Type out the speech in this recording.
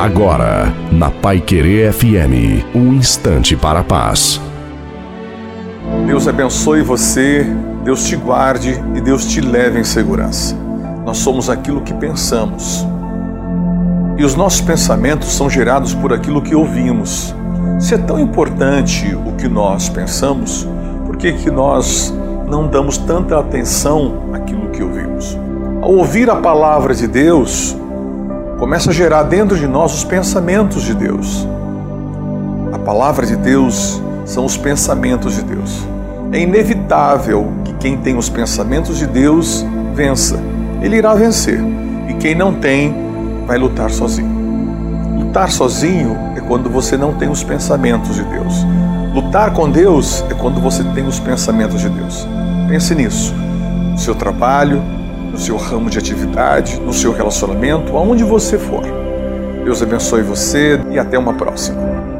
Agora, na Pai Querer FM, um instante para a paz. Deus abençoe você, Deus te guarde e Deus te leve em segurança. Nós somos aquilo que pensamos. E os nossos pensamentos são gerados por aquilo que ouvimos. Se é tão importante o que nós pensamos, por que, que nós não damos tanta atenção àquilo que ouvimos? Ao ouvir a palavra de Deus, começa a gerar dentro de nós os pensamentos de Deus. A palavra de Deus são os pensamentos de Deus. É inevitável que quem tem os pensamentos de Deus vença. Ele irá vencer. E quem não tem, vai lutar sozinho. Lutar sozinho é quando você não tem os pensamentos de Deus. Lutar com Deus é quando você tem os pensamentos de Deus. Pense nisso. No seu trabalho, no seu ramo de atividade, no seu relacionamento, aonde você for. Deus abençoe você e até uma próxima.